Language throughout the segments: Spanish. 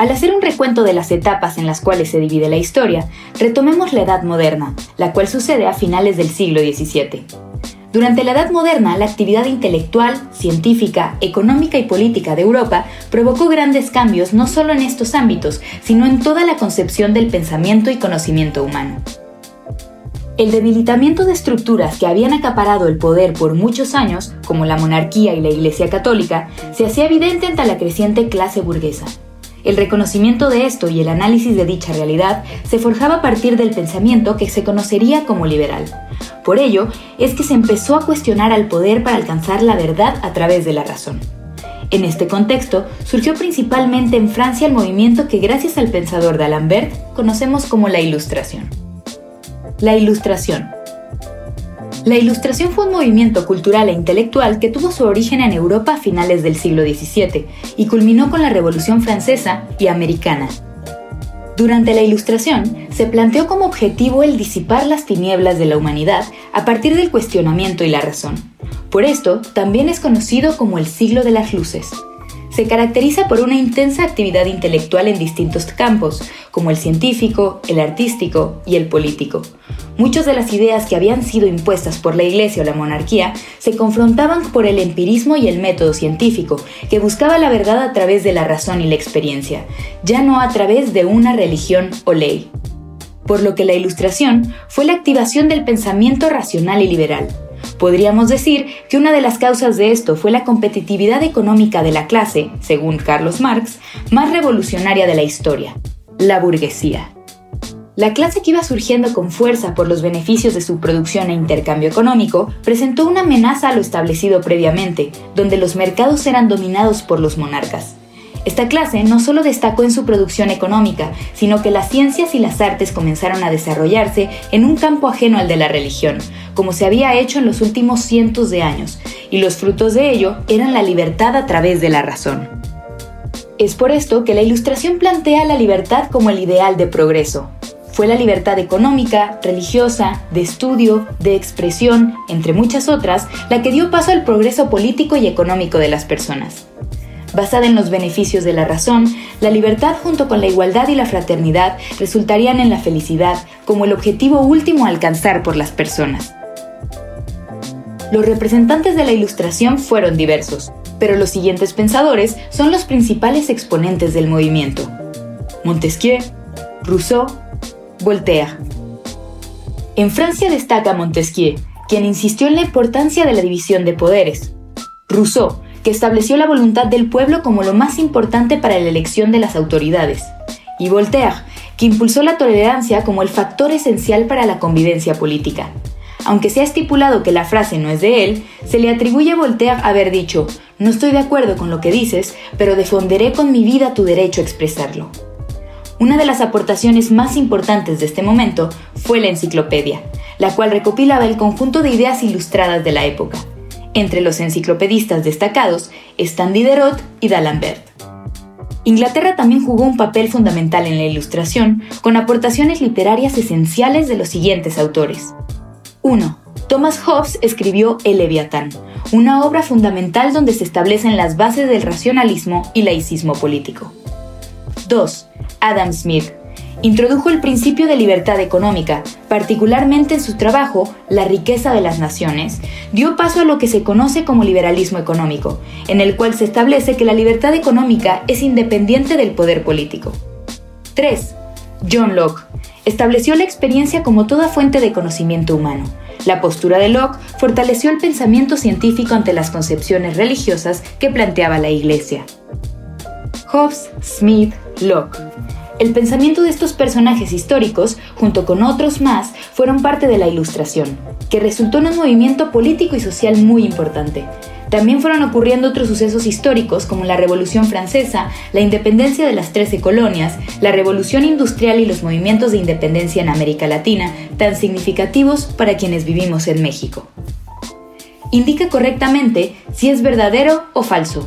Al hacer un recuento de las etapas en las cuales se divide la historia, retomemos la Edad Moderna, la cual sucede a finales del siglo XVII. Durante la Edad Moderna, la actividad intelectual, científica, económica y política de Europa provocó grandes cambios no solo en estos ámbitos, sino en toda la concepción del pensamiento y conocimiento humano. El debilitamiento de estructuras que habían acaparado el poder por muchos años, como la monarquía y la Iglesia católica, se hacía evidente ante la creciente clase burguesa. El reconocimiento de esto y el análisis de dicha realidad se forjaba a partir del pensamiento que se conocería como liberal. Por ello, es que se empezó a cuestionar al poder para alcanzar la verdad a través de la razón. En este contexto, surgió principalmente en Francia el movimiento que gracias al pensador d'Alembert conocemos como la Ilustración. La Ilustración la Ilustración fue un movimiento cultural e intelectual que tuvo su origen en Europa a finales del siglo XVII y culminó con la Revolución Francesa y Americana. Durante la Ilustración, se planteó como objetivo el disipar las tinieblas de la humanidad a partir del cuestionamiento y la razón. Por esto, también es conocido como el siglo de las luces se caracteriza por una intensa actividad intelectual en distintos campos, como el científico, el artístico y el político. Muchas de las ideas que habían sido impuestas por la Iglesia o la monarquía se confrontaban por el empirismo y el método científico, que buscaba la verdad a través de la razón y la experiencia, ya no a través de una religión o ley. Por lo que la Ilustración fue la activación del pensamiento racional y liberal, Podríamos decir que una de las causas de esto fue la competitividad económica de la clase, según Carlos Marx, más revolucionaria de la historia, la burguesía. La clase que iba surgiendo con fuerza por los beneficios de su producción e intercambio económico presentó una amenaza a lo establecido previamente, donde los mercados eran dominados por los monarcas. Esta clase no solo destacó en su producción económica, sino que las ciencias y las artes comenzaron a desarrollarse en un campo ajeno al de la religión, como se había hecho en los últimos cientos de años, y los frutos de ello eran la libertad a través de la razón. Es por esto que la Ilustración plantea la libertad como el ideal de progreso. Fue la libertad económica, religiosa, de estudio, de expresión, entre muchas otras, la que dio paso al progreso político y económico de las personas basada en los beneficios de la razón, la libertad junto con la igualdad y la fraternidad resultarían en la felicidad como el objetivo último a alcanzar por las personas. Los representantes de la Ilustración fueron diversos, pero los siguientes pensadores son los principales exponentes del movimiento. Montesquieu, Rousseau, Voltaire. En Francia destaca Montesquieu, quien insistió en la importancia de la división de poderes. Rousseau, que estableció la voluntad del pueblo como lo más importante para la elección de las autoridades, y Voltaire, que impulsó la tolerancia como el factor esencial para la convivencia política. Aunque se ha estipulado que la frase no es de él, se le atribuye a Voltaire haber dicho, no estoy de acuerdo con lo que dices, pero defenderé con mi vida tu derecho a expresarlo. Una de las aportaciones más importantes de este momento fue la enciclopedia, la cual recopilaba el conjunto de ideas ilustradas de la época, entre los enciclopedistas destacados están Diderot y D'Alembert. Inglaterra también jugó un papel fundamental en la ilustración, con aportaciones literarias esenciales de los siguientes autores. 1. Thomas Hobbes escribió El Leviatán, una obra fundamental donde se establecen las bases del racionalismo y laicismo político. 2. Adam Smith Introdujo el principio de libertad económica, particularmente en su trabajo La riqueza de las naciones, dio paso a lo que se conoce como liberalismo económico, en el cual se establece que la libertad económica es independiente del poder político. 3. John Locke estableció la experiencia como toda fuente de conocimiento humano. La postura de Locke fortaleció el pensamiento científico ante las concepciones religiosas que planteaba la Iglesia. Hobbes, Smith, Locke El pensamiento de estos personajes históricos, junto con otros más, fueron parte de la Ilustración, que resultó en un movimiento político y social muy importante. También fueron ocurriendo otros sucesos históricos como la Revolución Francesa, la independencia de las Trece Colonias, la Revolución Industrial y los movimientos de independencia en América Latina, tan significativos para quienes vivimos en México. Indica correctamente si es verdadero o falso.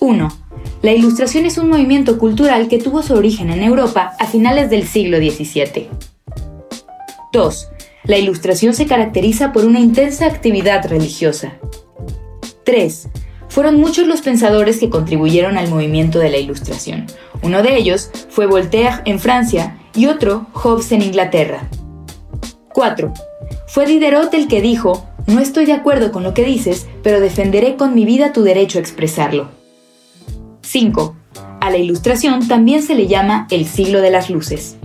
1. La Ilustración es un movimiento cultural que tuvo su origen en Europa a finales del siglo XVII. 2. La Ilustración se caracteriza por una intensa actividad religiosa. 3. Fueron muchos los pensadores que contribuyeron al movimiento de la Ilustración. Uno de ellos fue Voltaire en Francia y otro Hobbes en Inglaterra. 4. Fue Diderot el que dijo, no estoy de acuerdo con lo que dices, pero defenderé con mi vida tu derecho a expresarlo. 5. A la ilustración también se le llama el siglo de las luces.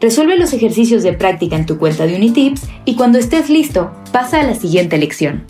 Resuelve los ejercicios de práctica en tu cuenta de Unitips y cuando estés listo, pasa a la siguiente lección.